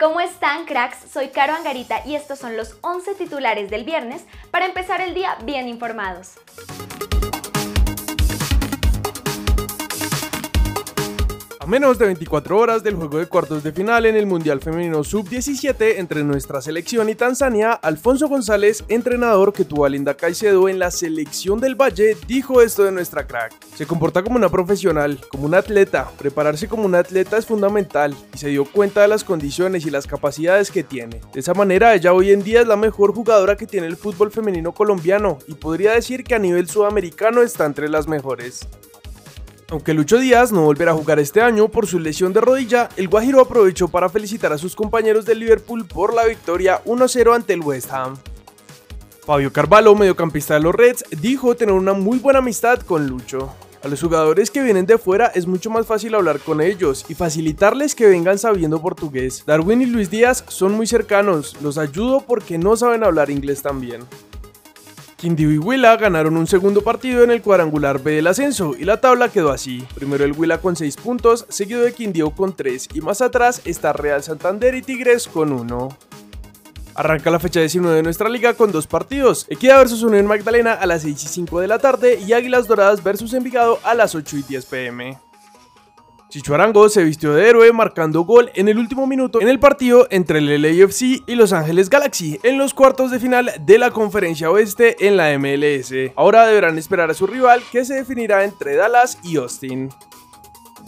¿Cómo están cracks? Soy Caro Angarita y estos son los 11 titulares del viernes para empezar el día bien informados. Menos de 24 horas del juego de cuartos de final en el Mundial Femenino Sub-17 entre nuestra selección y Tanzania, Alfonso González, entrenador que tuvo a Linda Caicedo en la selección del Valle, dijo esto de nuestra crack. Se comporta como una profesional, como un atleta. Prepararse como un atleta es fundamental y se dio cuenta de las condiciones y las capacidades que tiene. De esa manera, ella hoy en día es la mejor jugadora que tiene el fútbol femenino colombiano y podría decir que a nivel sudamericano está entre las mejores. Aunque Lucho Díaz no volverá a jugar este año por su lesión de rodilla, el Guajiro aprovechó para felicitar a sus compañeros del Liverpool por la victoria 1-0 ante el West Ham. Fabio Carvalho, mediocampista de los Reds, dijo tener una muy buena amistad con Lucho. A los jugadores que vienen de fuera es mucho más fácil hablar con ellos y facilitarles que vengan sabiendo portugués. Darwin y Luis Díaz son muy cercanos, los ayudo porque no saben hablar inglés también. Quindío y Huila ganaron un segundo partido en el cuadrangular B del ascenso y la tabla quedó así. Primero el Huila con 6 puntos, seguido de Quindío con 3 y más atrás está Real Santander y Tigres con 1. Arranca la fecha 19 de nuestra liga con dos partidos, Equidad vs Unión Magdalena a las 6 y 5 de la tarde y Águilas Doradas vs Envigado a las 8 y 10 pm. Chicho Arango se vistió de héroe marcando gol en el último minuto en el partido entre el LAFC y Los Ángeles Galaxy en los cuartos de final de la Conferencia Oeste en la MLS. Ahora deberán esperar a su rival que se definirá entre Dallas y Austin.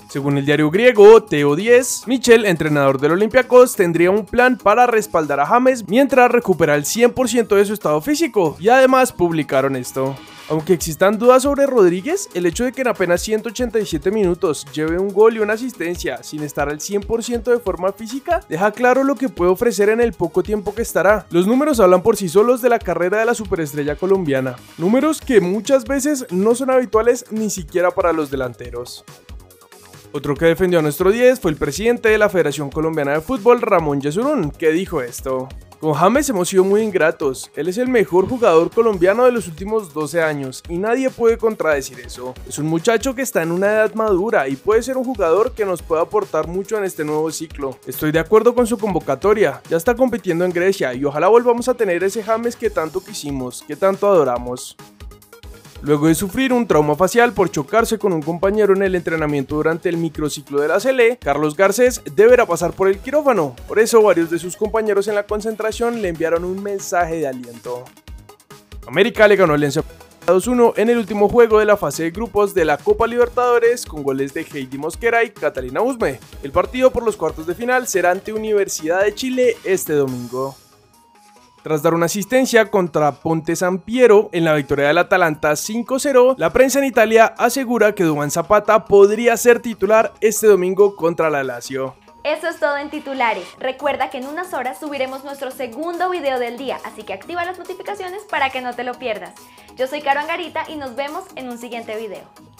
Según el diario griego Teo 10, Michel, entrenador del Olympiacos, tendría un plan para respaldar a James mientras recupera el 100% de su estado físico, y además publicaron esto. Aunque existan dudas sobre Rodríguez, el hecho de que en apenas 187 minutos lleve un gol y una asistencia sin estar al 100% de forma física, deja claro lo que puede ofrecer en el poco tiempo que estará. Los números hablan por sí solos de la carrera de la superestrella colombiana, números que muchas veces no son habituales ni siquiera para los delanteros. Otro que defendió a nuestro 10 fue el presidente de la Federación Colombiana de Fútbol, Ramón Yesurún, que dijo esto. Con James hemos sido muy ingratos, él es el mejor jugador colombiano de los últimos 12 años y nadie puede contradecir eso. Es un muchacho que está en una edad madura y puede ser un jugador que nos puede aportar mucho en este nuevo ciclo. Estoy de acuerdo con su convocatoria, ya está compitiendo en Grecia y ojalá volvamos a tener ese James que tanto quisimos, que tanto adoramos. Luego de sufrir un trauma facial por chocarse con un compañero en el entrenamiento durante el microciclo de la CLE, Carlos Garcés deberá pasar por el quirófano. Por eso varios de sus compañeros en la concentración le enviaron un mensaje de aliento. América le ganó el Lense 2-1 en el último juego de la fase de grupos de la Copa Libertadores con goles de Heidi Mosquera y Catalina Usme. El partido por los cuartos de final será ante Universidad de Chile este domingo. Tras dar una asistencia contra Ponte San Piero en la victoria del Atalanta 5-0, la prensa en Italia asegura que Duan Zapata podría ser titular este domingo contra la Lazio. Eso es todo en titulares. Recuerda que en unas horas subiremos nuestro segundo video del día, así que activa las notificaciones para que no te lo pierdas. Yo soy Caro Angarita y nos vemos en un siguiente video.